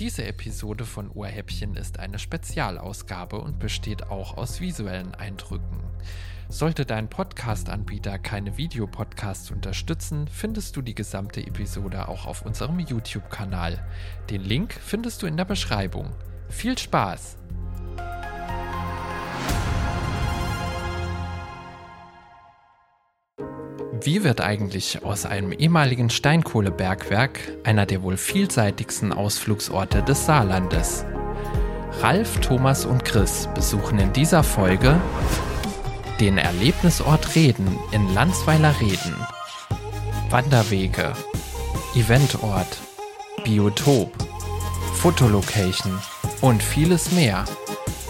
Diese Episode von Ohrhäppchen ist eine Spezialausgabe und besteht auch aus visuellen Eindrücken. Sollte dein Podcast-Anbieter keine Videopodcasts unterstützen, findest du die gesamte Episode auch auf unserem YouTube-Kanal. Den Link findest du in der Beschreibung. Viel Spaß! Wie wird eigentlich aus einem ehemaligen Steinkohlebergwerk einer der wohl vielseitigsten Ausflugsorte des Saarlandes? Ralf, Thomas und Chris besuchen in dieser Folge den Erlebnisort Reden in Landsweiler Reden, Wanderwege, Eventort, Biotop, Fotolocation und vieles mehr.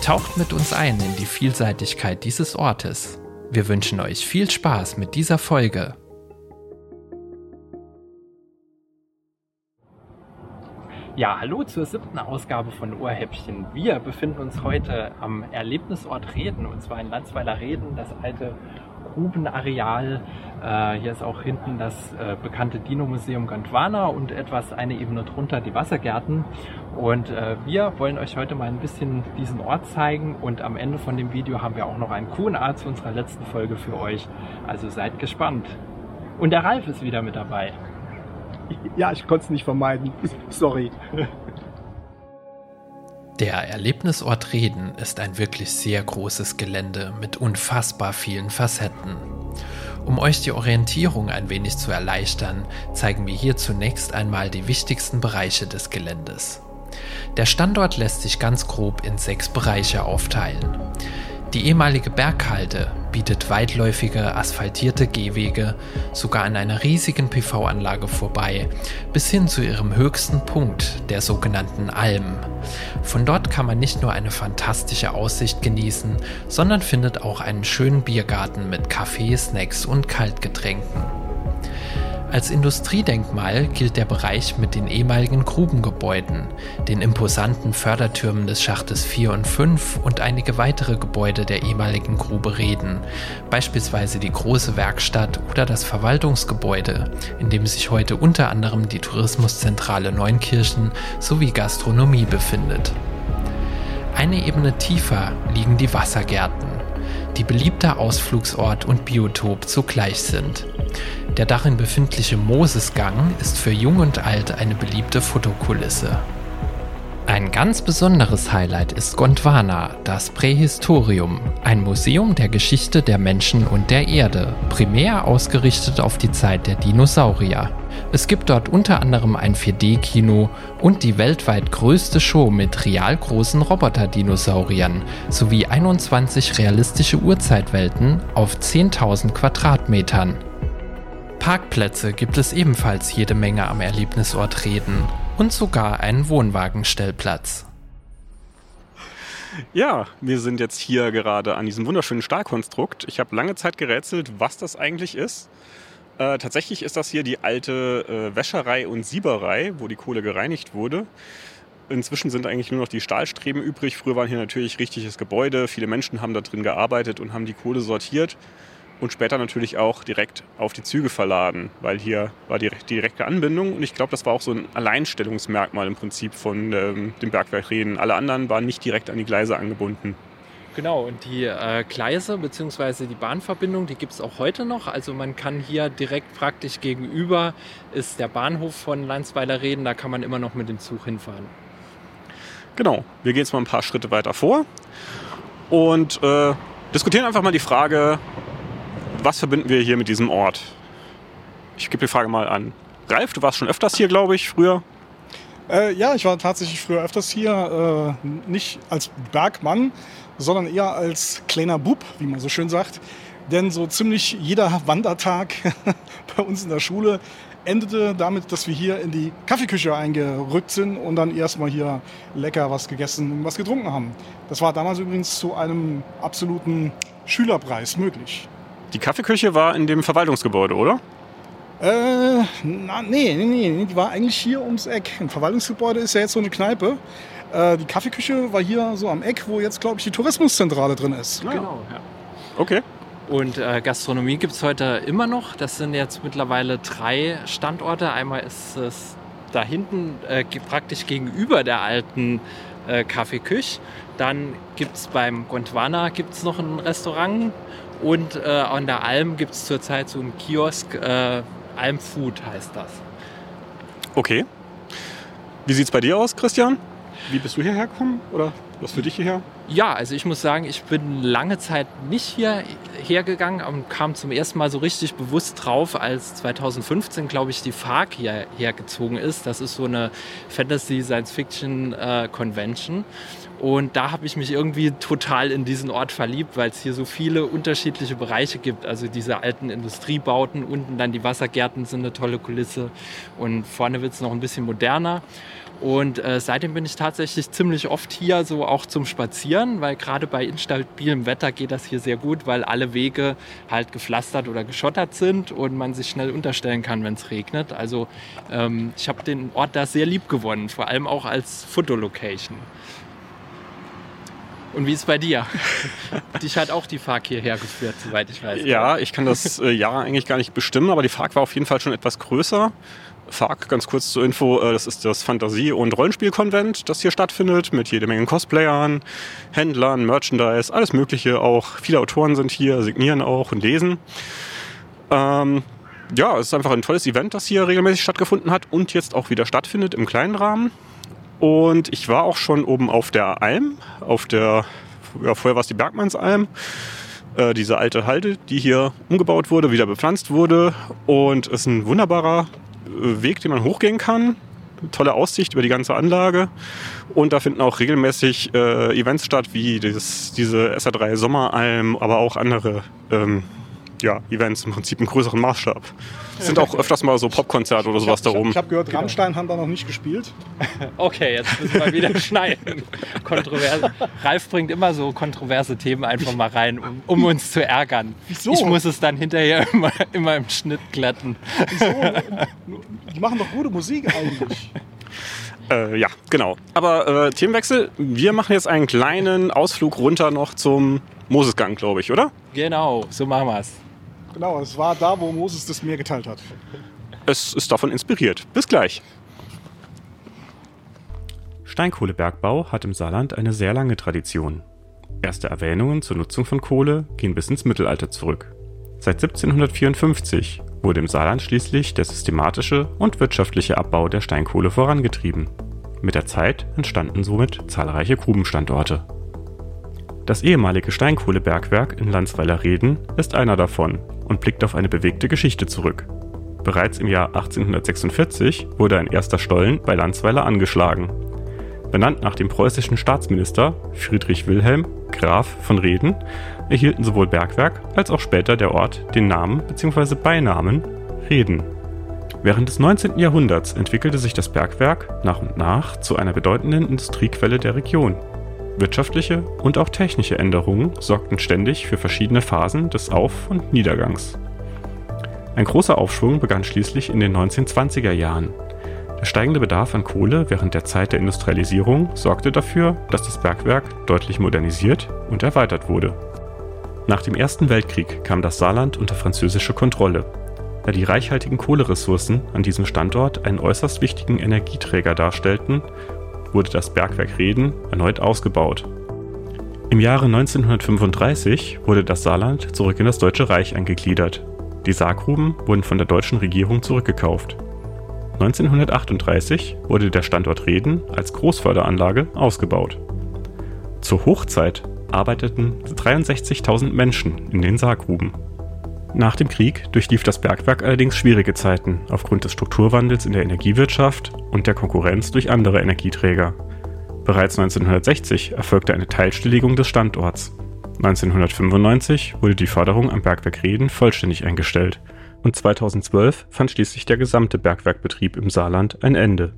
Taucht mit uns ein in die Vielseitigkeit dieses Ortes. Wir wünschen euch viel Spaß mit dieser Folge. Ja, hallo zur siebten Ausgabe von Ohrhäppchen. Wir befinden uns heute am Erlebnisort Reden und zwar in Landsweiler Reden, das alte Grubenareal. Äh, hier ist auch hinten das äh, bekannte Dino-Museum Gondwana und etwas eine Ebene drunter die Wassergärten. Und äh, wir wollen euch heute mal ein bisschen diesen Ort zeigen und am Ende von dem Video haben wir auch noch ein Q&A zu unserer letzten Folge für euch. Also seid gespannt. Und der Ralf ist wieder mit dabei. Ja, ich konnte es nicht vermeiden. Sorry. Der Erlebnisort Reden ist ein wirklich sehr großes Gelände mit unfassbar vielen Facetten. Um euch die Orientierung ein wenig zu erleichtern, zeigen wir hier zunächst einmal die wichtigsten Bereiche des Geländes. Der Standort lässt sich ganz grob in sechs Bereiche aufteilen. Die ehemalige Berghalde bietet weitläufige asphaltierte Gehwege sogar an einer riesigen PV-Anlage vorbei, bis hin zu ihrem höchsten Punkt, der sogenannten Alm. Von dort kann man nicht nur eine fantastische Aussicht genießen, sondern findet auch einen schönen Biergarten mit Kaffee, Snacks und Kaltgetränken. Als Industriedenkmal gilt der Bereich mit den ehemaligen Grubengebäuden, den imposanten Fördertürmen des Schachtes 4 und 5 und einige weitere Gebäude der ehemaligen Grube Reden, beispielsweise die große Werkstatt oder das Verwaltungsgebäude, in dem sich heute unter anderem die Tourismuszentrale Neunkirchen sowie Gastronomie befindet. Eine Ebene tiefer liegen die Wassergärten, die beliebter Ausflugsort und Biotop zugleich sind. Der darin befindliche Mosesgang ist für Jung und Alt eine beliebte Fotokulisse. Ein ganz besonderes Highlight ist Gondwana, das Prähistorium, ein Museum der Geschichte der Menschen und der Erde, primär ausgerichtet auf die Zeit der Dinosaurier. Es gibt dort unter anderem ein 4D-Kino und die weltweit größte Show mit real großen Roboter-Dinosauriern sowie 21 realistische Urzeitwelten auf 10.000 Quadratmetern. Parkplätze gibt es ebenfalls jede Menge am Erlebnisort Reden und sogar einen Wohnwagenstellplatz. Ja, wir sind jetzt hier gerade an diesem wunderschönen Stahlkonstrukt. Ich habe lange Zeit gerätselt, was das eigentlich ist. Äh, tatsächlich ist das hier die alte äh, Wäscherei und Sieberei, wo die Kohle gereinigt wurde. Inzwischen sind eigentlich nur noch die Stahlstreben übrig. Früher waren hier natürlich richtiges Gebäude. Viele Menschen haben da drin gearbeitet und haben die Kohle sortiert und später natürlich auch direkt auf die Züge verladen, weil hier war die, die direkte Anbindung und ich glaube, das war auch so ein Alleinstellungsmerkmal im Prinzip von ähm, dem Bergwerk Reden. Alle anderen waren nicht direkt an die Gleise angebunden. Genau, und die äh, Gleise bzw. die Bahnverbindung, die gibt es auch heute noch. Also man kann hier direkt praktisch gegenüber ist der Bahnhof von Landsweiler Reden, da kann man immer noch mit dem Zug hinfahren. Genau, wir gehen jetzt mal ein paar Schritte weiter vor und äh, diskutieren einfach mal die Frage, was verbinden wir hier mit diesem Ort? Ich gebe die Frage mal an Ralf. Du warst schon öfters hier, glaube ich, früher. Äh, ja, ich war tatsächlich früher öfters hier. Äh, nicht als Bergmann, sondern eher als kleiner Bub, wie man so schön sagt. Denn so ziemlich jeder Wandertag bei uns in der Schule endete damit, dass wir hier in die Kaffeeküche eingerückt sind und dann erstmal hier lecker was gegessen und was getrunken haben. Das war damals übrigens zu einem absoluten Schülerpreis möglich. Die Kaffeeküche war in dem Verwaltungsgebäude, oder? Äh, na, nee, nee, nee, die war eigentlich hier ums Eck. Ein Verwaltungsgebäude ist ja jetzt so eine Kneipe. Äh, die Kaffeeküche war hier so am Eck, wo jetzt, glaube ich, die Tourismuszentrale drin ist. Genau, ja. Okay. Und äh, Gastronomie gibt es heute immer noch. Das sind jetzt mittlerweile drei Standorte. Einmal ist es da hinten äh, praktisch gegenüber der alten äh, Café Küch. Dann gibt es beim Gondwana gibt's noch ein Restaurant und äh, an der Alm gibt es zurzeit so einen Kiosk, äh, Alm Food heißt das. Okay. Wie sieht es bei dir aus, Christian? Wie bist du hierher gekommen? Oder was für dich hierher? Ja, also ich muss sagen, ich bin lange Zeit nicht hierher gegangen und kam zum ersten Mal so richtig bewusst drauf, als 2015, glaube ich, die FARC hierher gezogen ist. Das ist so eine Fantasy-Science-Fiction-Convention. Äh, und da habe ich mich irgendwie total in diesen Ort verliebt, weil es hier so viele unterschiedliche Bereiche gibt. Also diese alten Industriebauten, unten dann die Wassergärten sind eine tolle Kulisse und vorne wird es noch ein bisschen moderner. Und äh, seitdem bin ich tatsächlich ziemlich oft hier, so auch zum Spazieren, weil gerade bei instabilem Wetter geht das hier sehr gut, weil alle Wege halt gepflastert oder geschottert sind und man sich schnell unterstellen kann, wenn es regnet. Also ähm, ich habe den Ort da sehr lieb gewonnen, vor allem auch als Fotolocation. Und wie ist bei dir? Dich hat auch die FARC hierher geführt, soweit ich weiß. Ja, ich kann das äh, Jahr eigentlich gar nicht bestimmen, aber die FARC war auf jeden Fall schon etwas größer. FARC, ganz kurz zur Info, äh, das ist das Fantasie- und Rollenspielkonvent, das hier stattfindet, mit jede Menge Cosplayern, Händlern, Merchandise, alles Mögliche auch. Viele Autoren sind hier, signieren auch und lesen. Ähm, ja, es ist einfach ein tolles Event, das hier regelmäßig stattgefunden hat und jetzt auch wieder stattfindet im kleinen Rahmen. Und ich war auch schon oben auf der Alm, auf der, ja, vorher war es die Bergmannsalm, äh, diese alte Halde, die hier umgebaut wurde, wieder bepflanzt wurde. Und es ist ein wunderbarer äh, Weg, den man hochgehen kann. Tolle Aussicht über die ganze Anlage. Und da finden auch regelmäßig äh, Events statt, wie dieses, diese SR3 Sommeralm, aber auch andere ähm, ja, Events im Prinzip im größeren Maßstab. Es sind auch öfters mal so Popkonzerte oder sowas da rum. Ich habe gehört, genau. Rammstein haben da noch nicht gespielt. Okay, jetzt müssen wir wieder schneiden. Kontroverse. Ralf bringt immer so kontroverse Themen einfach mal rein, um, um uns zu ärgern. Wieso? Ich muss es dann hinterher immer, immer im Schnitt glätten. Wieso? Die machen doch gute Musik eigentlich. Äh, ja, genau. Aber äh, Themenwechsel. Wir machen jetzt einen kleinen Ausflug runter noch zum Mosesgang, glaube ich, oder? Genau, so machen wir es. Genau, es war da, wo Moses das Meer geteilt hat. Es ist davon inspiriert. Bis gleich. Steinkohlebergbau hat im Saarland eine sehr lange Tradition. Erste Erwähnungen zur Nutzung von Kohle gehen bis ins Mittelalter zurück. Seit 1754 wurde im Saarland schließlich der systematische und wirtschaftliche Abbau der Steinkohle vorangetrieben. Mit der Zeit entstanden somit zahlreiche Grubenstandorte. Das ehemalige Steinkohlebergwerk in Landsweiler-Reden ist einer davon und blickt auf eine bewegte Geschichte zurück. Bereits im Jahr 1846 wurde ein erster Stollen bei Landsweiler angeschlagen. Benannt nach dem preußischen Staatsminister Friedrich Wilhelm Graf von Reden erhielten sowohl Bergwerk als auch später der Ort den Namen bzw. Beinamen Reden. Während des 19. Jahrhunderts entwickelte sich das Bergwerk nach und nach zu einer bedeutenden Industriequelle der Region Wirtschaftliche und auch technische Änderungen sorgten ständig für verschiedene Phasen des Auf und Niedergangs. Ein großer Aufschwung begann schließlich in den 1920er Jahren. Der steigende Bedarf an Kohle während der Zeit der Industrialisierung sorgte dafür, dass das Bergwerk deutlich modernisiert und erweitert wurde. Nach dem Ersten Weltkrieg kam das Saarland unter französische Kontrolle. Da die reichhaltigen Kohleressourcen an diesem Standort einen äußerst wichtigen Energieträger darstellten wurde das Bergwerk Reden erneut ausgebaut. Im Jahre 1935 wurde das Saarland zurück in das Deutsche Reich eingegliedert. Die Saargruben wurden von der deutschen Regierung zurückgekauft. 1938 wurde der Standort Reden als Großförderanlage ausgebaut. Zur Hochzeit arbeiteten 63.000 Menschen in den Saargruben. Nach dem Krieg durchlief das Bergwerk allerdings schwierige Zeiten aufgrund des Strukturwandels in der Energiewirtschaft und der Konkurrenz durch andere Energieträger. Bereits 1960 erfolgte eine Teilstilllegung des Standorts. 1995 wurde die Förderung am Bergwerk Reden vollständig eingestellt und 2012 fand schließlich der gesamte Bergwerkbetrieb im Saarland ein Ende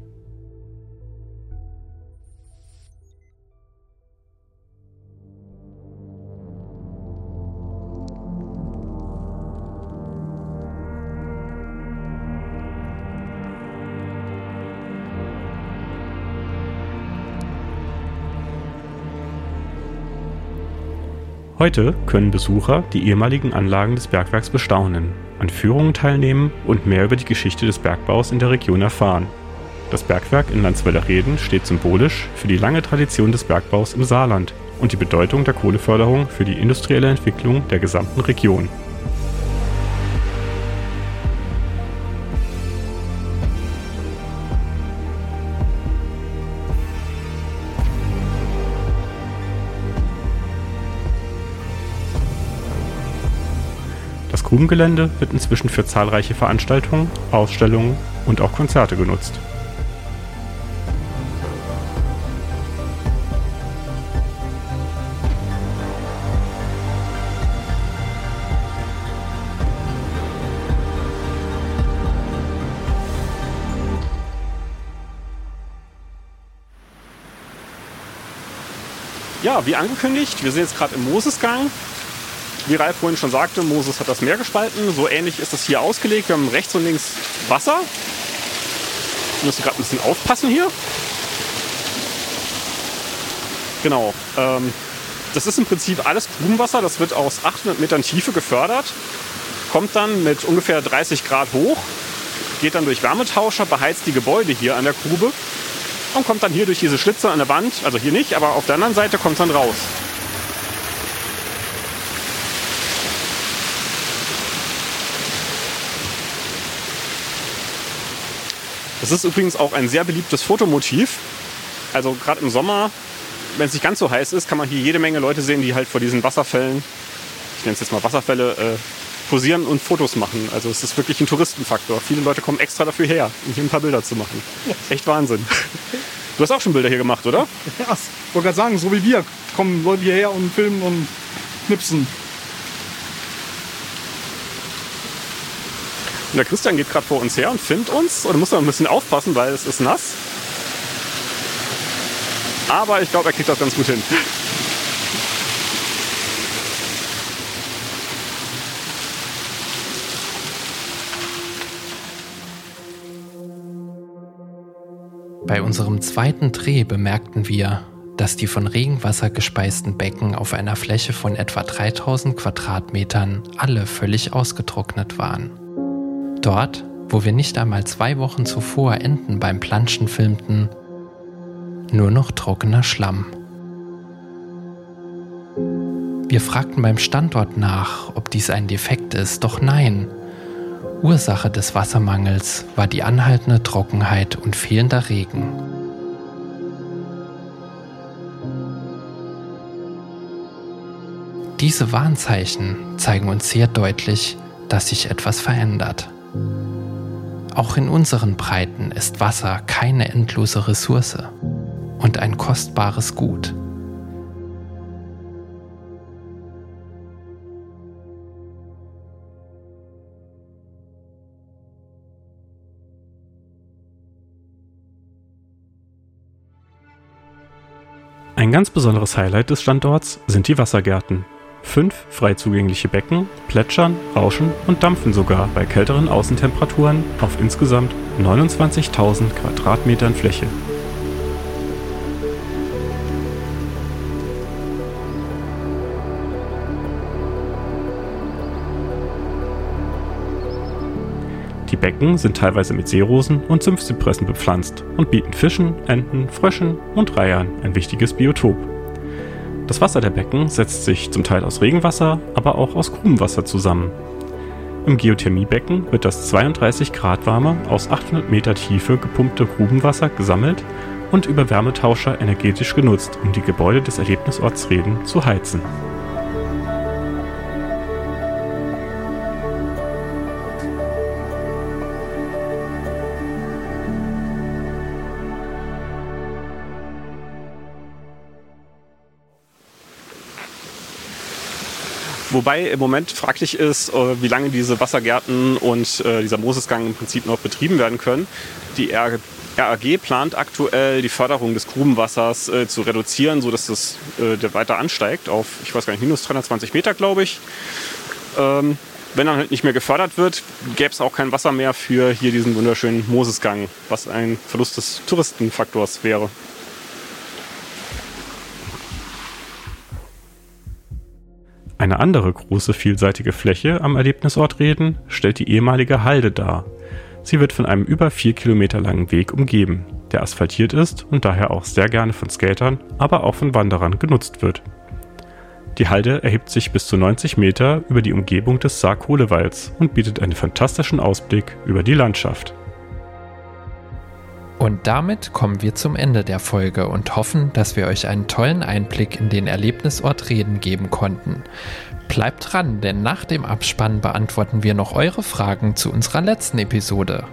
Heute können Besucher die ehemaligen Anlagen des Bergwerks bestaunen, an Führungen teilnehmen und mehr über die Geschichte des Bergbaus in der Region erfahren. Das Bergwerk in Landsweiler Reden steht symbolisch für die lange Tradition des Bergbaus im Saarland und die Bedeutung der Kohleförderung für die industrielle Entwicklung der gesamten Region. Das Grubengelände wird inzwischen für zahlreiche Veranstaltungen, Ausstellungen und auch Konzerte genutzt. Ja, wie angekündigt, wir sind jetzt gerade im Mosesgang. Wie Ralf vorhin schon sagte, Moses hat das Meer gespalten. So ähnlich ist das hier ausgelegt. Wir haben rechts und links Wasser. Wir müssen gerade ein bisschen aufpassen hier. Genau. Ähm, das ist im Prinzip alles Grubenwasser. Das wird aus 800 Metern Tiefe gefördert. Kommt dann mit ungefähr 30 Grad hoch. Geht dann durch Wärmetauscher, beheizt die Gebäude hier an der Grube. Und kommt dann hier durch diese Schlitze an der Wand. Also hier nicht, aber auf der anderen Seite kommt es dann raus. Das ist übrigens auch ein sehr beliebtes Fotomotiv. Also gerade im Sommer, wenn es nicht ganz so heiß ist, kann man hier jede Menge Leute sehen, die halt vor diesen Wasserfällen, ich nenne es jetzt mal Wasserfälle, äh, posieren und Fotos machen. Also es ist wirklich ein Touristenfaktor. Viele Leute kommen extra dafür her, um hier ein paar Bilder zu machen. Echt Wahnsinn. Du hast auch schon Bilder hier gemacht, oder? Ja, ich wollte gerade sagen, so wie wir kommen Leute hierher und filmen und knipsen. Und der Christian geht gerade vor uns her und filmt uns. Und muss man ein bisschen aufpassen, weil es ist nass. Aber ich glaube, er kriegt das ganz gut hin. Bei unserem zweiten Dreh bemerkten wir, dass die von Regenwasser gespeisten Becken auf einer Fläche von etwa 3000 Quadratmetern alle völlig ausgetrocknet waren. Dort, wo wir nicht einmal zwei Wochen zuvor Enten beim Planschen filmten, nur noch trockener Schlamm. Wir fragten beim Standort nach, ob dies ein Defekt ist, doch nein. Ursache des Wassermangels war die anhaltende Trockenheit und fehlender Regen. Diese Warnzeichen zeigen uns sehr deutlich, dass sich etwas verändert. Auch in unseren Breiten ist Wasser keine endlose Ressource und ein kostbares Gut. Ein ganz besonderes Highlight des Standorts sind die Wassergärten. Fünf frei zugängliche Becken plätschern, rauschen und dampfen sogar bei kälteren Außentemperaturen auf insgesamt 29.000 Quadratmetern Fläche. Die Becken sind teilweise mit Seerosen und Sümpfzypressen bepflanzt und bieten Fischen, Enten, Fröschen und Reihern ein wichtiges Biotop. Das Wasser der Becken setzt sich zum Teil aus Regenwasser, aber auch aus Grubenwasser zusammen. Im Geothermiebecken wird das 32 Grad warme, aus 800 Meter Tiefe gepumpte Grubenwasser gesammelt und über Wärmetauscher energetisch genutzt, um die Gebäude des Erlebnisorts Reden zu heizen. Wobei im Moment fraglich ist, äh, wie lange diese Wassergärten und äh, dieser Mosesgang im Prinzip noch betrieben werden können. Die RAG plant aktuell die Förderung des Grubenwassers äh, zu reduzieren, sodass das weiter ansteigt auf, ich weiß gar nicht, minus 320 Meter, glaube ich. Ähm, wenn dann halt nicht mehr gefördert wird, gäbe es auch kein Wasser mehr für hier diesen wunderschönen Mosesgang, was ein Verlust des Touristenfaktors wäre. Eine andere große vielseitige Fläche am Erlebnisort Reden stellt die ehemalige Halde dar. Sie wird von einem über vier Kilometer langen Weg umgeben, der asphaltiert ist und daher auch sehr gerne von Skatern, aber auch von Wanderern genutzt wird. Die Halde erhebt sich bis zu 90 Meter über die Umgebung des Saar-Kohlewalds und bietet einen fantastischen Ausblick über die Landschaft. Und damit kommen wir zum Ende der Folge und hoffen, dass wir euch einen tollen Einblick in den Erlebnisort Reden geben konnten. Bleibt dran, denn nach dem Abspann beantworten wir noch eure Fragen zu unserer letzten Episode.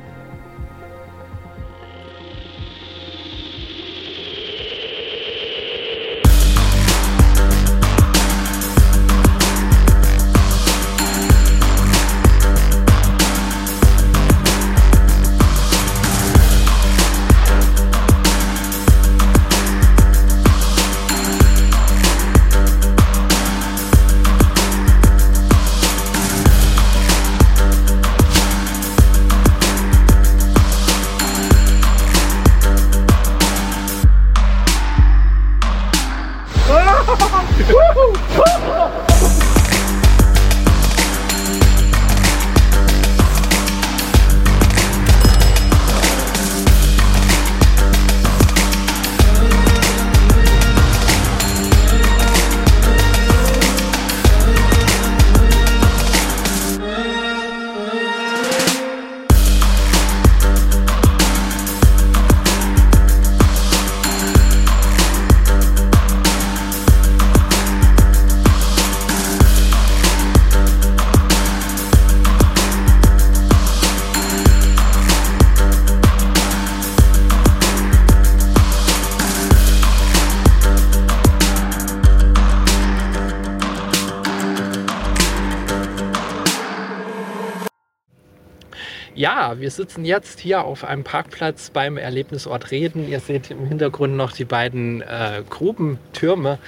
Ja, wir sitzen jetzt hier auf einem Parkplatz beim Erlebnisort Reden. Ihr seht im Hintergrund noch die beiden äh, Grubentürme.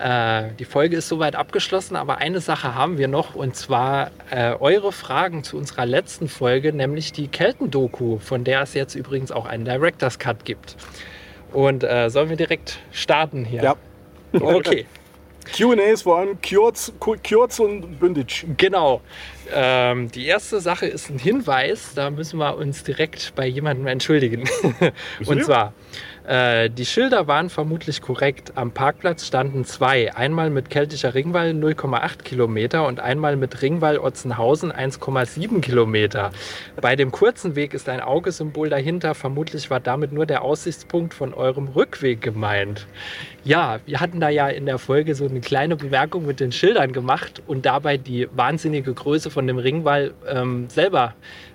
Äh, die Folge ist soweit abgeschlossen, aber eine Sache haben wir noch und zwar äh, eure Fragen zu unserer letzten Folge, nämlich die Kelten-Doku, von der es jetzt übrigens auch einen Director's Cut gibt. Und äh, sollen wir direkt starten hier? Ja. Okay. QAs vor allem Kürz, Kürz und Bündic. Genau. Ähm, die erste Sache ist ein Hinweis, da müssen wir uns direkt bei jemandem entschuldigen. und zwar, äh, die Schilder waren vermutlich korrekt. Am Parkplatz standen zwei. Einmal mit Keltischer Ringwall 0,8 Kilometer und einmal mit Ringwall Otzenhausen 1,7 Kilometer. Bei dem kurzen Weg ist ein Augesymbol dahinter. Vermutlich war damit nur der Aussichtspunkt von eurem Rückweg gemeint. Ja, wir hatten da ja in der Folge so eine kleine Bemerkung mit den Schildern gemacht und dabei die wahnsinnige Größe von dem Ringwall ähm, selber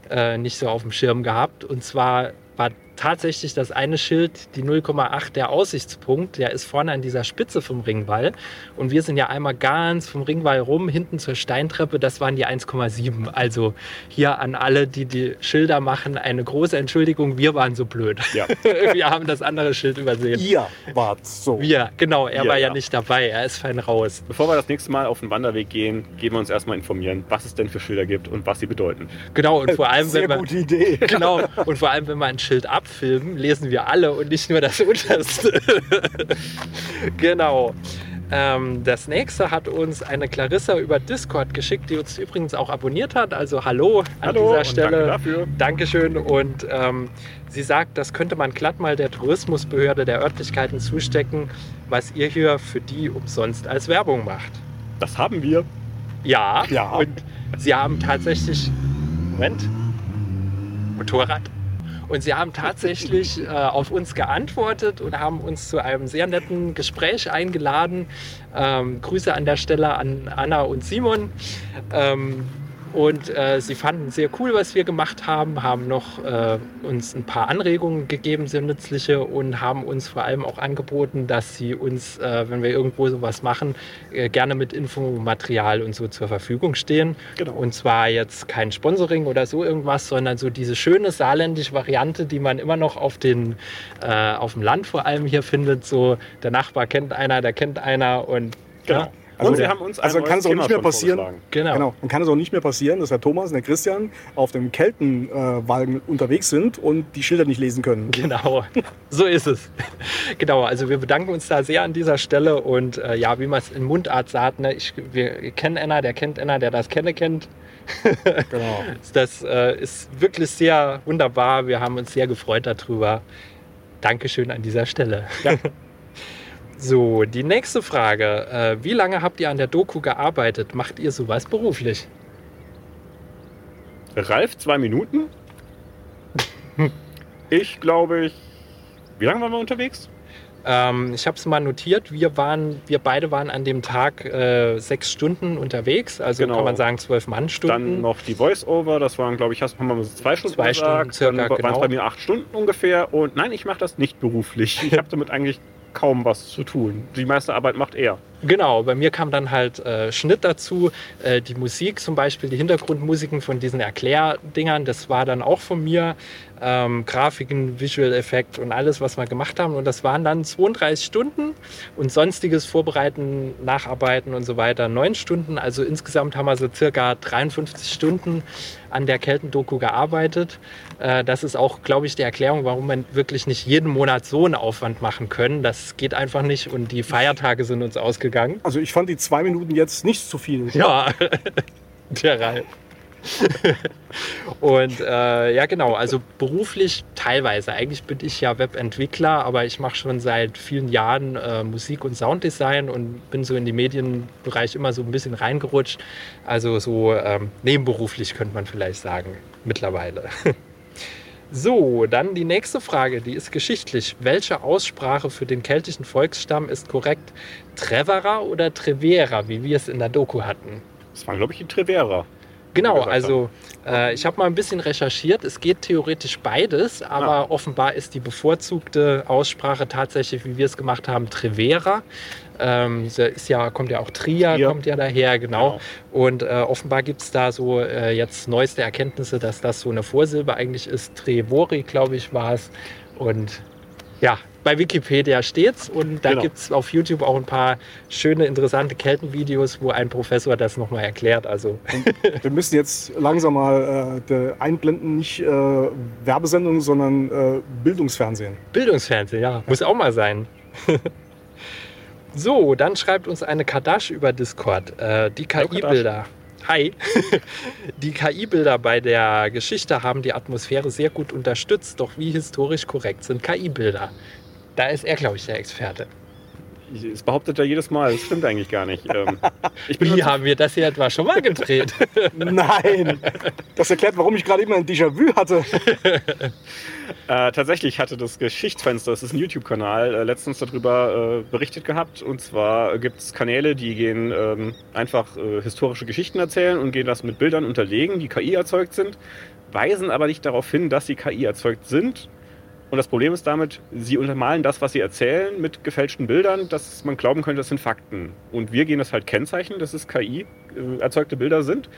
äh, nicht so auf dem Schirm gehabt. Und zwar war tatsächlich das eine Schild, die 0,8 der Aussichtspunkt, der ist vorne an dieser Spitze vom Ringwall. Und wir sind ja einmal ganz vom Ringwall rum, hinten zur Steintreppe, das waren die 1,7. Also hier an alle, die die Schilder machen, eine große Entschuldigung, wir waren so blöd. Ja. wir haben das andere Schild übersehen. Ihr wart so. Wir, genau, er Wir, war ja, ja, nicht dabei, er ist fein raus. Bevor wir das nächste Mal auf den Wanderweg gehen, gehen wir uns erstmal informieren, was es denn für Schilder gibt und was sie bedeuten. Genau, und vor allem, Sehr wenn man, gute Idee. Genau, und vor allem, wenn man ein Schild ab Film lesen wir alle und nicht nur das unterste. genau. Ähm, das nächste hat uns eine Clarissa über Discord geschickt, die uns übrigens auch abonniert hat. Also hallo an hallo dieser Stelle. Danke dafür. Dankeschön. Und ähm, sie sagt, das könnte man glatt mal der Tourismusbehörde der Örtlichkeiten zustecken, was ihr hier für die umsonst als Werbung macht. Das haben wir. Ja, ja. und sie haben tatsächlich. Moment. Motorrad. Und sie haben tatsächlich äh, auf uns geantwortet und haben uns zu einem sehr netten Gespräch eingeladen. Ähm, Grüße an der Stelle an Anna und Simon. Ähm, und äh, sie fanden sehr cool, was wir gemacht haben, haben noch äh, uns ein paar Anregungen gegeben, sehr nützliche, und haben uns vor allem auch angeboten, dass sie uns, äh, wenn wir irgendwo sowas machen, äh, gerne mit Infomaterial und so zur Verfügung stehen. Genau. Und zwar jetzt kein Sponsoring oder so irgendwas, sondern so diese schöne saarländische Variante, die man immer noch auf, den, äh, auf dem Land vor allem hier findet. So der Nachbar kennt einer, der kennt einer und Genau. Und wir haben uns ein also neues kann es auch Thema nicht mehr passieren. Genau. Genau. Dann kann es auch nicht mehr passieren, dass der Thomas und der Christian auf dem Keltenwagen unterwegs sind und die Schilder nicht lesen können. Genau, so ist es. Genau, also wir bedanken uns da sehr an dieser Stelle und äh, ja, wie man es in Mundart sagt, ne, ich, wir kennen einer, der kennt einer, der das kenne kennt. Genau. Das äh, ist wirklich sehr wunderbar. Wir haben uns sehr gefreut darüber. Dankeschön an dieser Stelle. Ja. So, die nächste Frage. Äh, wie lange habt ihr an der Doku gearbeitet? Macht ihr sowas beruflich? Ralf, zwei Minuten. Ich glaube, ich. Wie lange waren wir unterwegs? Ähm, ich habe es mal notiert. Wir waren, wir beide waren an dem Tag äh, sechs Stunden unterwegs. Also Genau. kann man sagen zwölf Mannstunden. Dann noch die Voice-Over, das waren, glaube ich, hast haben wir so zwei Stunden Zwei Stunden gesagt. circa, Dann waren es genau. bei mir acht Stunden ungefähr. Und nein, ich mache das nicht beruflich. Ich habe damit eigentlich kaum was zu tun. Die meiste Arbeit macht er. Genau, bei mir kam dann halt äh, Schnitt dazu, äh, die Musik zum Beispiel, die Hintergrundmusiken von diesen Erklärdingern, das war dann auch von mir. Ähm, Grafiken, Visual Effekt und alles, was wir gemacht haben. Und das waren dann 32 Stunden und sonstiges Vorbereiten, Nacharbeiten und so weiter neun Stunden. Also insgesamt haben wir so circa 53 Stunden an der Keltendoku gearbeitet. Äh, das ist auch, glaube ich, die Erklärung, warum wir wirklich nicht jeden Monat so einen Aufwand machen können. Das geht einfach nicht und die Feiertage sind uns ausgegangen. Also ich fand die zwei Minuten jetzt nicht zu viel. Ja, der Ralf. und äh, ja, genau, also beruflich teilweise. Eigentlich bin ich ja Webentwickler, aber ich mache schon seit vielen Jahren äh, Musik- und Sounddesign und bin so in den Medienbereich immer so ein bisschen reingerutscht. Also so ähm, nebenberuflich könnte man vielleicht sagen, mittlerweile. So, dann die nächste Frage, die ist geschichtlich. Welche Aussprache für den keltischen Volksstamm ist korrekt? Trevera oder Trevera, wie wir es in der Doku hatten? Das war, glaube ich, die Trevera. Genau, also äh, ich habe mal ein bisschen recherchiert. Es geht theoretisch beides, aber Ah. offenbar ist die bevorzugte Aussprache tatsächlich, wie wir es gemacht haben, Trevera. Ähm, da ist ja, kommt ja auch Trier, Trier. kommt ja daher, genau. Und äh, offenbar gibt es da so äh, jetzt neueste Erkenntnisse, dass das so eine Vorsilbe eigentlich ist. Trevori, glaube ich, war es. Und ja, bei Wikipedia steht's und da Genau. gibt es auf YouTube auch ein paar schöne, interessante Keltenvideos, wo ein Professor das nochmal erklärt. Also Wir müssen jetzt langsam mal äh, de- einblenden, nicht äh, Werbesendung, sondern äh, Bildungsfernsehen. Bildungsfernsehen, ja, muss auch mal sein. so, dann schreibt uns eine Kadash über Discord. Äh, die KI-Bilder. Hi. die KI-Bilder bei der Geschichte haben die Atmosphäre sehr gut unterstützt, doch wie historisch korrekt sind KI-Bilder? Da ist er, glaube ich, der Experte. Das behauptet er jedes Mal. Das stimmt eigentlich gar nicht. Ähm, ich bin Wie haben wir das hier etwa schon mal gedreht? Nein! Das erklärt, warum ich gerade eben ein Déjà-vu hatte. Äh, tatsächlich hatte das Geschichtsfenster, das ist ein YouTube-Kanal, äh, letztens darüber äh, berichtet gehabt. Und zwar gibt es Kanäle, die gehen ähm, einfach äh, historische Geschichten erzählen und gehen das mit Bildern unterlegen, die KI erzeugt sind, weisen aber nicht darauf hin, dass sie KI erzeugt sind. Und das Problem ist damit, sie untermalen das, was sie erzählen, mit gefälschten Bildern, dass man glauben könnte, das sind Fakten. Und wir gehen das halt kennzeichnen, dass es KI äh, erzeugte Bilder sind.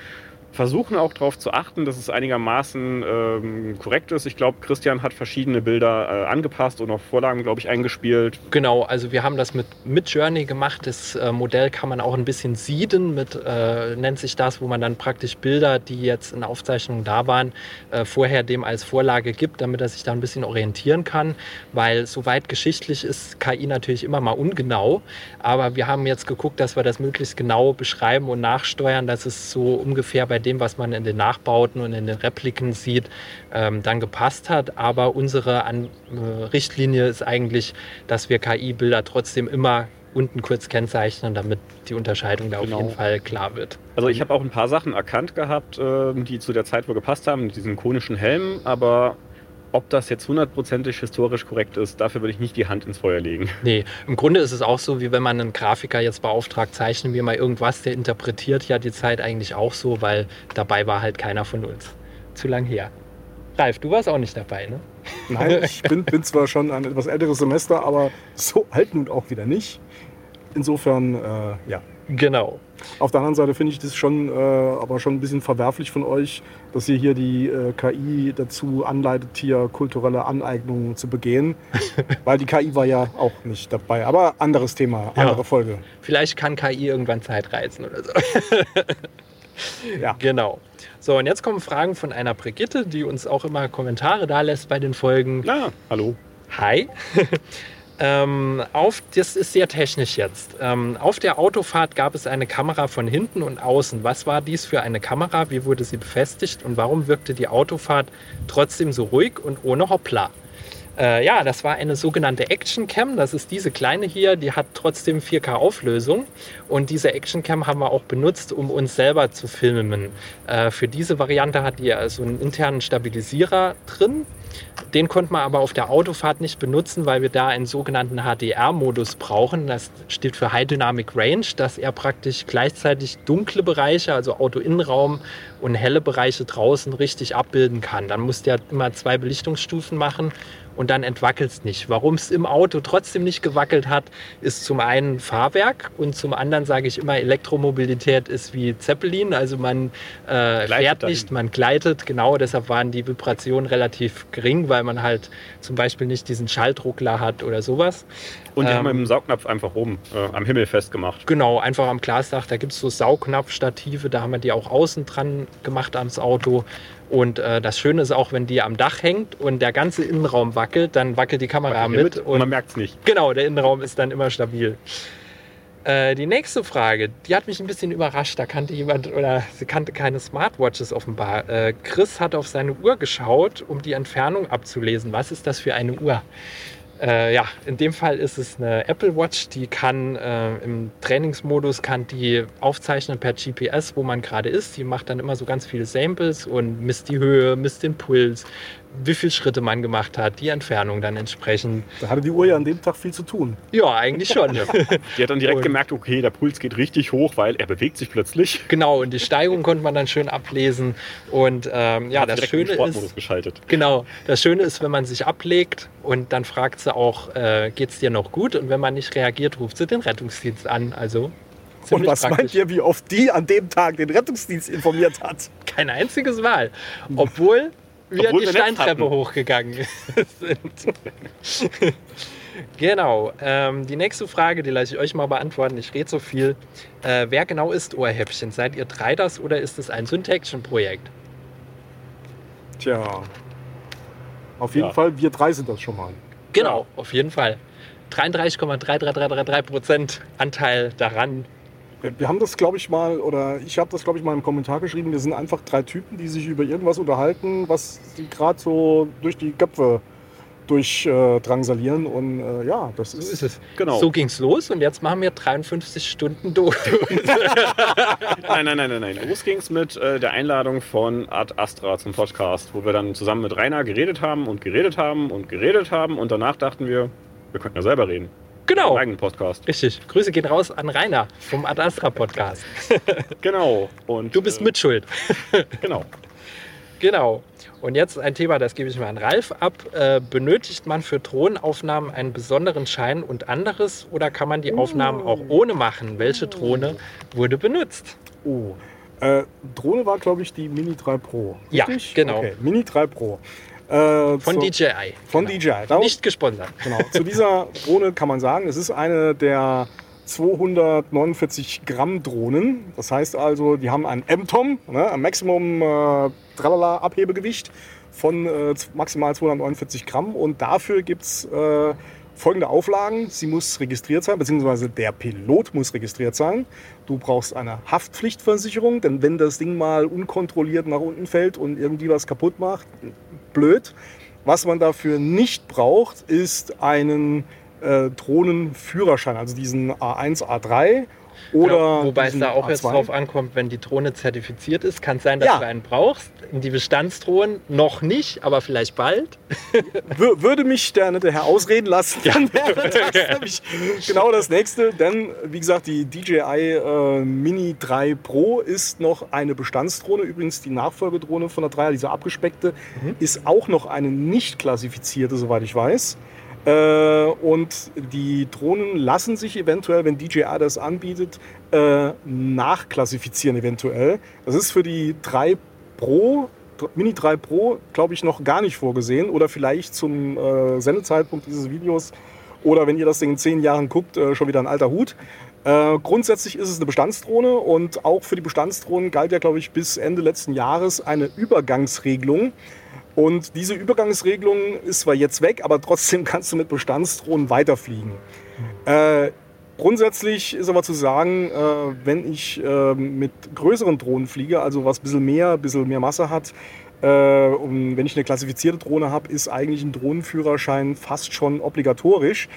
Versuchen auch darauf zu achten, dass es einigermaßen ähm, korrekt ist. Ich glaube, Christian hat verschiedene Bilder äh, angepasst und auch Vorlagen, glaube ich, eingespielt. Genau, also wir haben das mit, mit Journey gemacht. Das äh, Modell kann man auch ein bisschen sieden, mit, äh, nennt sich das, wo man dann praktisch Bilder, die jetzt in Aufzeichnungen da waren, äh, vorher dem als Vorlage gibt, damit er sich da ein bisschen orientieren kann. Weil soweit geschichtlich ist KI natürlich immer mal ungenau. Aber wir haben jetzt geguckt, dass wir das möglichst genau beschreiben und nachsteuern, dass es so ungefähr bei dem, was man in den Nachbauten und in den Repliken sieht, ähm, dann gepasst hat. Aber unsere An äh, Richtlinie ist eigentlich, dass wir KI-Bilder trotzdem immer unten kurz kennzeichnen, damit die Unterscheidung da Genau. auf jeden Fall klar wird. Also ich habe auch ein paar Sachen erkannt gehabt, ähm, die zu der Zeit wohl gepasst haben, mit diesen konischen Helmen, aber ob das jetzt hundertprozentig historisch korrekt ist, dafür würde ich nicht die Hand ins Feuer legen. Nee, im Grunde ist es auch so, wie wenn man einen Grafiker jetzt beauftragt, zeichnen wir mal irgendwas, der interpretiert ja die Zeit eigentlich auch so, weil dabei war halt keiner von uns. Zu lang her. Ralf, du warst auch nicht dabei, ne? Nein, ich bin, bin zwar schon ein etwas älteres Semester, aber so alt nun auch wieder nicht. Insofern, äh, ja. Genau. Auf der anderen Seite finde ich das schon, äh, aber schon ein bisschen verwerflich von euch, dass ihr hier die äh, KI dazu anleitet, hier kulturelle Aneignungen zu begehen. Weil die KI war ja auch nicht dabei. Aber anderes Thema, andere Ja. Folge. Vielleicht kann KI irgendwann Zeit reizen oder so. Ja. Genau. So, und jetzt kommen Fragen von einer Brigitte, die uns auch immer Kommentare da lässt bei den Folgen. Na, hallo. Hi. ähm, auf, das ist sehr technisch jetzt. Ähm, auf der Autofahrt gab es eine Kamera von hinten und außen. Was war dies für eine Kamera? Wie wurde sie befestigt? Und warum wirkte die Autofahrt trotzdem so ruhig und ohne Hoppla? Äh, ja, das war eine sogenannte Action Cam. Das ist diese kleine hier, die hat trotzdem 4K Auflösung. Und diese Action Cam haben wir auch benutzt, um uns selber zu filmen. Äh, für diese Variante hat die also einen internen Stabilisierer drin. Den konnten wir aber auf der Autofahrt nicht benutzen, weil wir da einen sogenannten HDR-Modus brauchen. Das steht für High Dynamic Range, dass er praktisch gleichzeitig dunkle Bereiche, also Autoinnenraum und helle Bereiche draußen richtig abbilden kann. Dann muss der immer zwei Belichtungsstufen machen und dann entwackelt es nicht. Warum es im Auto trotzdem nicht gewackelt hat, ist zum einen Fahrwerk und zum anderen sage ich immer, Elektromobilität ist wie Zeppelin. Also man äh, fährt nicht, man gleitet. Genau deshalb waren die Vibrationen relativ gering, weil man halt zum Beispiel nicht diesen Schalldruckler hat oder sowas. Und die Ähm, haben wir mit dem Saugnapf einfach oben äh, am Himmel festgemacht. Genau, einfach am Glasdach. Da gibt es so Saugnapfstative, da haben wir die auch außen dran gemacht ans Auto. Und äh, das Schöne ist auch, wenn die am Dach hängt und der ganze Innenraum wackelt, dann wackelt die Kamera mit. und man merkt es nicht. Genau, der Innenraum ist dann immer stabil. Äh, die nächste Frage, die hat mich ein bisschen überrascht. Da kannte jemand oder sie kannte keine Smartwatches offenbar. Äh, Chris hat auf seine Uhr geschaut, um die Entfernung abzulesen. Was ist das für eine Uhr? Äh, ja, in dem Fall ist es eine Apple Watch, die kann äh, im Trainingsmodus kann die aufzeichnen per GPS, wo man gerade ist. Die macht dann immer so ganz viele Samples und misst die Höhe, misst den Puls, wie viele Schritte man gemacht hat, die Entfernung dann entsprechend. Da hatte die Uhr ja an dem Tag viel zu tun. Ja, eigentlich schon. Die hat dann direkt Und- gemerkt, okay, der Puls geht richtig hoch, weil er bewegt sich plötzlich. Genau, und die Steigung konnte man dann schön ablesen. Und ähm, ja, Hat das Schöne ist, geschaltet. genau, das Schöne ist, wenn man sich ablegt und dann fragt sie auch, äh, geht's dir noch gut? Und wenn man nicht reagiert, ruft sie den Rettungsdienst an. Also Und ziemlich was praktisch. meint ihr, wie oft die an dem Tag den Rettungsdienst informiert hat? Kein einziges Mal. Obwohl wir die Steintreppe hochgegangen sind. genau. Ähm, die nächste Frage, die lasse ich euch mal beantworten. Ich rede so viel. Äh, wer genau ist Ohrhäppchen? Seid ihr drei das oder ist es ein Syntaction-Projekt? Tja. Auf jeden Ja. Fall, wir drei sind das schon mal. Genau, auf jeden Fall. 33,33333 Prozent Anteil daran. Wir haben das, glaube ich, mal, oder ich habe das, glaube ich, mal im Kommentar geschrieben. Wir sind einfach drei Typen, die sich über irgendwas unterhalten, was sie gerade so durch die Köpfe durchdrangsalieren. Äh, drangsalieren. und äh, ja, das So ist. ist es. Genau. So ging's los und jetzt machen wir 53 Stunden durch. Nein, nein, nein, nein, nein. Los ging es mit äh, der Einladung von Ad Astra zum Podcast, wo wir dann zusammen mit Rainer geredet haben und geredet haben und geredet haben und danach dachten wir, wir könnten ja selber reden. Genau. Einen eigenen Podcast. Richtig. Grüße gehen raus an Rainer vom Ad Astra Podcast. Genau. Und, Du bist äh, mitschuld. Genau. Genau. Und jetzt ein Thema, das gebe ich mal an Ralf ab. Äh, benötigt man für Drohnenaufnahmen einen besonderen Schein und anderes oder kann man die Aufnahmen auch ohne machen? Welche Drohne wurde benutzt? Oh. Äh, Drohne war, glaube ich, die Mini 3 Pro. Ja, Richtig? genau. Okay, Mini 3 Pro. Äh, Von zu- DJI. Von Genau. DJI. Darum- Nicht gesponsert. Genau. Zu dieser Drohne kann man sagen, es ist eine der 249 Gramm Drohnen. Das heißt also, die haben ein M-Tom, ne, ein Maximum äh, Tralala Abhebegewicht von äh, maximal 249 Gramm. Und dafür gibt es äh, folgende Auflagen. Sie muss registriert sein, beziehungsweise der Pilot muss registriert sein. Du brauchst eine Haftpflichtversicherung, denn wenn das Ding mal unkontrolliert nach unten fällt und irgendwie was kaputt macht, blöd. Was man dafür nicht braucht, ist einen äh, Drohnenführerschein, also diesen A1, A3 oder Genau, wobei es da auch jetzt A2. drauf ankommt, wenn die Drohne zertifiziert ist, kann es sein, dass Ja. du einen brauchst. Die Bestandsdrohnen noch nicht, aber vielleicht bald. Wür- Würde mich der nette Herr ausreden lassen, dann wäre das nämlich genau das nächste. Denn, wie gesagt, die DJI äh, Mini 3 Pro ist noch eine Bestandsdrohne. Übrigens die Nachfolgedrohne von der 3er, diese abgespeckte, Mhm. ist auch noch eine nicht klassifizierte, soweit ich weiß. Äh, und die Drohnen lassen sich eventuell, wenn DJI das anbietet, äh, nachklassifizieren eventuell. Das ist für die 3 Pro, Mini 3 Pro, glaube ich, noch gar nicht vorgesehen. Oder vielleicht zum äh, Sendezeitpunkt dieses Videos oder wenn ihr das Ding in zehn Jahren guckt, schon wieder ein alter Hut. Äh, grundsätzlich ist es eine Bestandsdrohne und auch für die Bestandsdrohnen galt ja, glaube ich, bis Ende letzten Jahres eine Übergangsregelung. Und diese Übergangsregelung ist zwar jetzt weg, aber trotzdem kannst du mit Bestandsdrohnen weiterfliegen. Äh, grundsätzlich ist aber zu sagen, äh, wenn ich äh, mit größeren Drohnen fliege, also was ein bisschen mehr, ein bisschen mehr Masse hat, äh, und wenn ich eine klassifizierte Drohne habe, ist eigentlich ein Drohnenführerschein fast schon obligatorisch.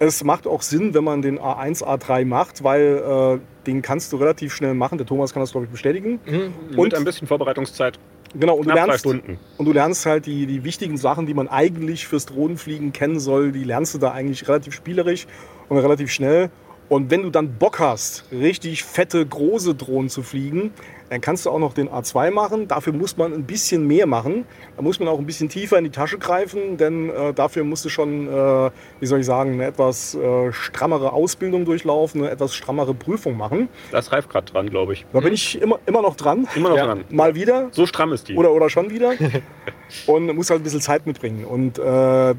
Es macht auch Sinn, wenn man den A1, A3 macht, weil äh, den kannst du relativ schnell machen. Der Thomas kann das, glaube ich, bestätigen. Mhm, und ein bisschen Vorbereitungszeit. Genau, und du, lernst, und du lernst halt die, die wichtigen Sachen, die man eigentlich fürs Drohnenfliegen kennen soll, die lernst du da eigentlich relativ spielerisch und relativ schnell. Und wenn du dann Bock hast, richtig fette, große Drohnen zu fliegen, dann kannst du auch noch den A2 machen. Dafür muss man ein bisschen mehr machen. Da muss man auch ein bisschen tiefer in die Tasche greifen, denn äh, dafür musst du schon, äh, wie soll ich sagen, eine etwas äh, strammere Ausbildung durchlaufen, eine etwas strammere Prüfung machen. Da ist Ralf gerade dran, glaube ich. Da bin ich immer, immer noch dran. Immer noch ja. dran. Mal wieder. So stramm ist die. Oder, oder schon wieder. Und muss halt ein bisschen Zeit mitbringen. Und äh,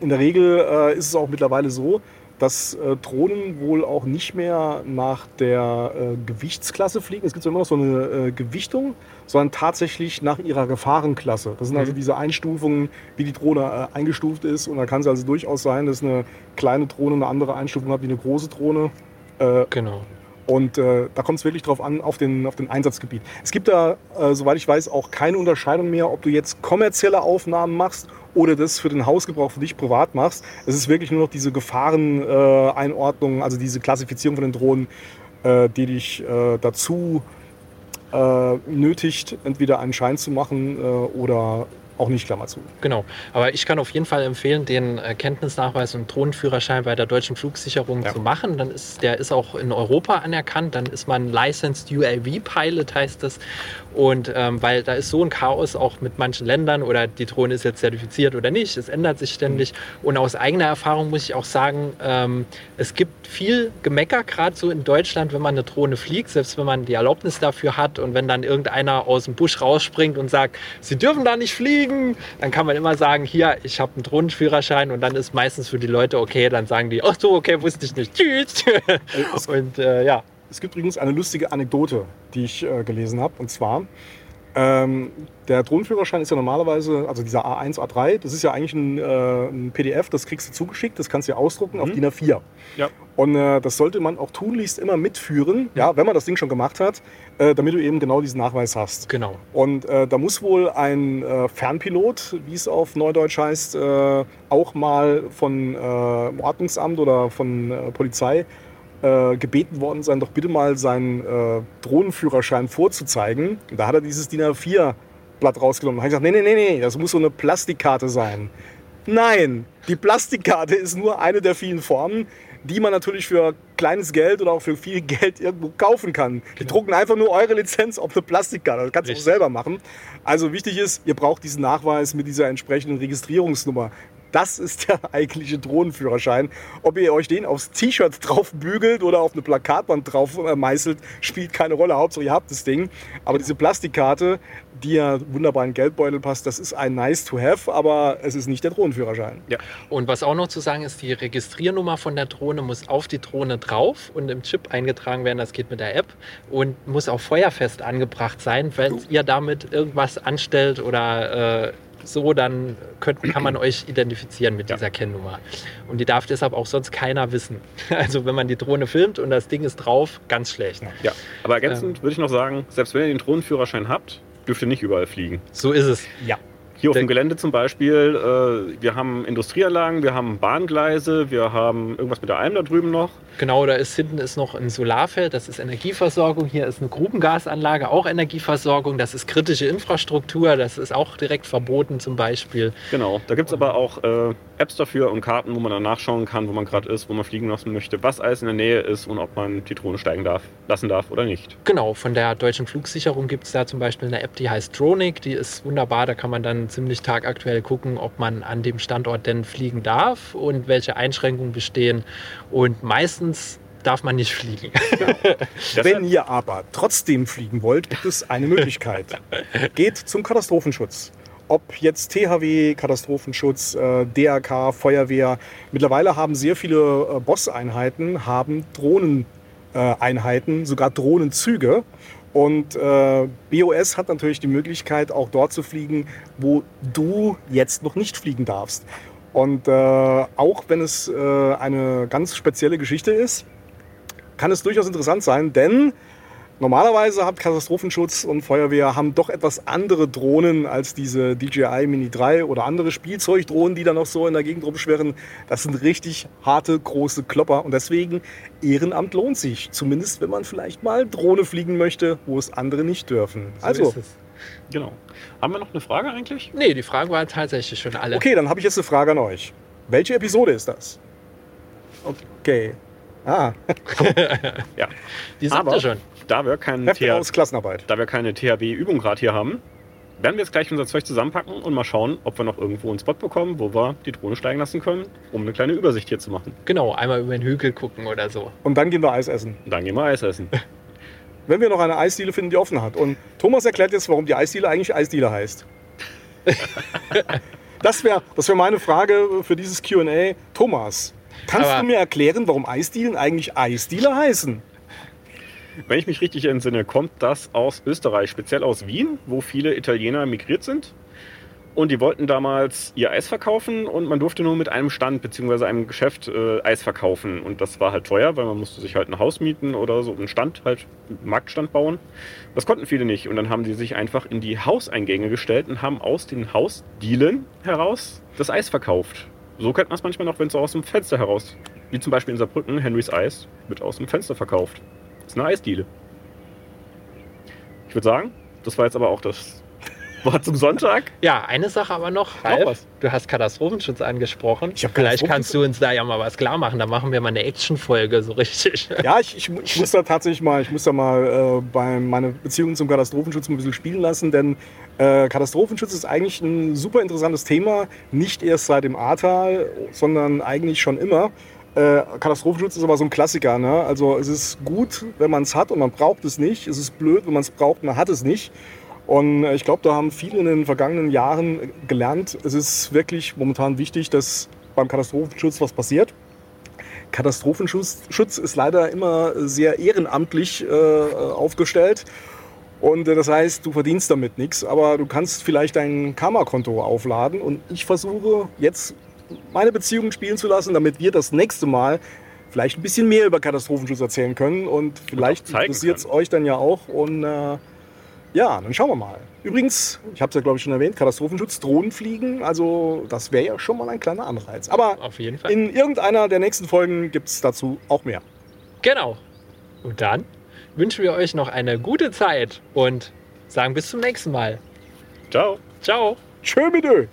in der Regel äh, ist es auch mittlerweile so, dass äh, Drohnen wohl auch nicht mehr nach der äh, Gewichtsklasse fliegen. Es gibt immer noch so eine äh, Gewichtung, sondern tatsächlich nach ihrer Gefahrenklasse. Das sind also mhm. diese Einstufungen, wie die Drohne äh, eingestuft ist. Und da kann es also durchaus sein, dass eine kleine Drohne eine andere Einstufung hat wie eine große Drohne. Äh, genau. Und äh, da kommt es wirklich drauf an, auf den, auf den Einsatzgebiet. Es gibt da, äh, soweit ich weiß, auch keine Unterscheidung mehr, ob du jetzt kommerzielle Aufnahmen machst oder das für den Hausgebrauch für dich privat machst. Es ist wirklich nur noch diese Gefahreneinordnung, also diese Klassifizierung von den Drohnen, äh, die dich äh, dazu äh, nötigt, entweder einen Schein zu machen äh, oder auch nicht, Klammer zu. Genau. Aber ich kann auf jeden Fall empfehlen, den äh, Kenntnisnachweis und Drohnenführerschein bei der deutschen Flugsicherung ja. zu machen. Dann ist, der ist auch in Europa anerkannt. Dann ist man Licensed UAV Pilot, heißt das. Und ähm, weil da ist so ein Chaos auch mit manchen Ländern oder die Drohne ist jetzt zertifiziert oder nicht. Es ändert sich ständig. Mhm. Und aus eigener Erfahrung muss ich auch sagen, ähm, es gibt viel Gemecker, gerade so in Deutschland, wenn man eine Drohne fliegt, selbst wenn man die Erlaubnis dafür hat und wenn dann irgendeiner aus dem Busch rausspringt und sagt, sie dürfen da nicht fliegen fliegen, dann kann man immer sagen, hier, ich habe einen Drohnenführerschein und dann ist meistens für die Leute okay, dann sagen die, ach so, okay, wusste ich nicht, tschüss. und äh, ja. Es gibt übrigens eine lustige Anekdote, die ich äh, gelesen habe, und zwar, ähm, der Drohnenführerschein ist ja normalerweise, also dieser A1, A3, das ist ja eigentlich ein, äh, ein PDF, das kriegst du zugeschickt, das kannst du ja ausdrucken mhm. auf DIN A4. Ja. Und äh, das sollte man auch tunlichst immer mitführen, ja, wenn man das Ding schon gemacht hat, äh, damit du eben genau diesen Nachweis hast. Genau. Und äh, da muss wohl ein äh, Fernpilot, wie es auf Neudeutsch heißt, äh, auch mal von Ordnungsamt oder von Polizei äh, gebeten worden sein, doch bitte mal seinen äh, Drohnenführerschein vorzuzeigen. Und da hat er dieses DIN A4-Blatt rausgenommen. Da habe ich gesagt, nee, nee, nee, nee, das muss so eine Plastikkarte sein. Nein, die Plastikkarte ist nur eine der vielen Formen, die man natürlich für kleines Geld oder auch für viel Geld irgendwo kaufen kann. Die genau. drucken einfach nur eure Lizenz auf eine Plastikkarte. Das kannst du auch selber machen. Also wichtig ist, ihr braucht diesen Nachweis mit dieser entsprechenden Registrierungsnummer. Das ist der eigentliche Drohnenführerschein. Ob ihr euch den aufs T-Shirt drauf bügelt oder auf eine Plakatwand drauf äh, meißelt, spielt keine Rolle. Hauptsache ihr habt das Ding. Aber diese Plastikkarte, die ja wunderbar in den Geldbeutel passt, das ist ein nice to have, aber es ist nicht der Drohnenführerschein. Ja. Und was auch noch zu sagen ist, die Registriernummer von der Drohne muss auf die Drohne drauf und im Chip eingetragen werden. Das geht mit der App und muss auch feuerfest angebracht sein, wenn ihr damit irgendwas anstellt oder äh, so, dann könnt, kann man euch identifizieren mit ja. dieser Kennnummer. Und die darf deshalb auch sonst keiner wissen. Also wenn man die Drohne filmt und das Ding ist drauf, ganz schlecht. Ja, aber ergänzend ähm, würde ich noch sagen, selbst wenn ihr den Drohnenführerschein habt, dürft ihr nicht überall fliegen. So ist es. Ja. Hier auf dem Gelände zum Beispiel, äh, wir haben Industrieanlagen, wir haben Bahngleise, wir haben irgendwas mit der Alm da drüben noch. Genau, da ist hinten ist noch ein Solarfeld, das ist Energieversorgung. Hier ist eine Grubengasanlage, auch Energieversorgung. Das ist kritische Infrastruktur, das ist auch direkt verboten zum Beispiel. Genau, da gibt es aber auch äh, Apps dafür und Karten, wo man dann nachschauen kann, wo man gerade ist, wo man fliegen lassen möchte, was alles in der Nähe ist und ob man die Drohne steigen darf, lassen darf oder nicht. Genau, von der deutschen Flugsicherung gibt es da zum Beispiel eine App, die heißt Dronic. Die ist wunderbar. Da kann man dann ziemlich tagaktuell gucken, ob man an dem Standort denn fliegen darf und welche Einschränkungen bestehen. Und meistens darf man nicht fliegen. Wenn ihr aber trotzdem fliegen wollt, gibt es eine Möglichkeit. Geht zum Katastrophenschutz. Ob jetzt THW, Katastrophenschutz, äh, DRK, Feuerwehr. Mittlerweile haben sehr viele äh, Boss-Einheiten, haben Drohneneinheiten, sogar Drohnenzüge. Und äh, BOS hat natürlich die Möglichkeit, auch dort zu fliegen, wo du jetzt noch nicht fliegen darfst. Und äh, auch wenn es äh, eine ganz spezielle Geschichte ist, kann es durchaus interessant sein, denn normalerweise hat Katastrophenschutz und Feuerwehr haben doch etwas andere Drohnen als diese DJI Mini 3 oder andere Spielzeugdrohnen, die da noch so in der Gegend rumschwirren. Das sind richtig harte, große Klopper und deswegen Ehrenamt lohnt sich. Zumindest wenn man vielleicht mal Drohne fliegen möchte, wo es andere nicht dürfen. So also. Genau. Haben wir noch eine Frage eigentlich? Nee, die Fragen waren tatsächlich schon alle. okay, dann habe ich jetzt eine Frage an euch. Welche Episode ist das? Okay. Ah, Ja. Die sagt Aber- ihr schon. Da wir, TH aus Klassenarbeit. da wir keine THW-Übung gerade hier haben, werden wir jetzt gleich unser Zeug zusammenpacken und mal schauen, ob wir noch irgendwo einen Spot bekommen, wo wir die Drohne steigen lassen können, um eine kleine Übersicht hier zu machen. Genau, einmal über den Hügel gucken oder so. Und dann gehen wir Eis essen. Und dann gehen wir Eis essen. Wenn wir noch eine Eisdiele finden, die offen hat. Und Thomas erklärt jetzt, warum die Eisdiele eigentlich Eisdiele heißt. das wäre das wär meine Frage für dieses QA. Thomas, kannst Aber- du mir erklären, warum Eisdielen eigentlich Eisdiele heißen? Wenn ich mich richtig entsinne, kommt das aus Österreich, speziell aus Wien, wo viele Italiener migriert sind. Und die wollten damals ihr Eis verkaufen und man durfte nur mit einem Stand bzw. einem Geschäft äh, Eis verkaufen. Und das war halt teuer, weil man musste sich halt ein Haus mieten oder so einen Stand, halt einen Marktstand bauen. Das konnten viele nicht. Und dann haben die sich einfach in die Hauseingänge gestellt und haben aus den Hausdielen heraus das Eis verkauft. So kennt man es manchmal noch, wenn es aus dem Fenster heraus, wie zum Beispiel in Saarbrücken, Henrys Eis, wird aus dem Fenster verkauft. Das ist eine Eisdiele. Ich würde sagen, das war jetzt aber auch das Wort zum Sonntag. Ja, eine Sache aber noch, Noch Ralf. was? Du hast Katastrophenschutz angesprochen. Ich Vielleicht kannst du uns da ja mal was klar machen. Da machen wir mal eine Action-Folge so richtig. Ja, ich, ich, ich muss da tatsächlich mal, ich muss da mal äh, bei meiner Beziehung zum Katastrophenschutz ein bisschen spielen lassen, denn äh, Katastrophenschutz ist eigentlich ein super interessantes Thema, nicht erst seit dem Ahrtal, sondern eigentlich schon immer. Äh, Katastrophenschutz ist aber so ein Klassiker. Ne? Also es ist gut, wenn man es hat und man braucht es nicht. Es ist blöd, wenn man es braucht und man hat es nicht. Und äh, ich glaube, da haben viele in den vergangenen Jahren gelernt, es ist wirklich momentan wichtig, dass beim Katastrophenschutz was passiert. Katastrophenschutz Schutz ist leider immer sehr ehrenamtlich äh, aufgestellt. Und äh, das heißt, du verdienst damit nichts, aber du kannst vielleicht dein Karma-Konto aufladen. Und ich versuche jetzt meine Beziehungen spielen zu lassen, damit wir das nächste Mal vielleicht ein bisschen mehr über Katastrophenschutz erzählen können. Und vielleicht interessiert es euch dann ja auch. Und äh, ja, dann schauen wir mal. Übrigens, ich habe es ja glaube ich schon erwähnt, Katastrophenschutz, Drohnenfliegen. Also das wäre ja schon mal ein kleiner Anreiz. Aber Auf jeden Fall. in irgendeiner der nächsten Folgen gibt es dazu auch mehr. Genau. Und dann wünschen wir euch noch eine gute Zeit und sagen bis zum nächsten Mal. Ciao. Ciao. Tschö mit Ö.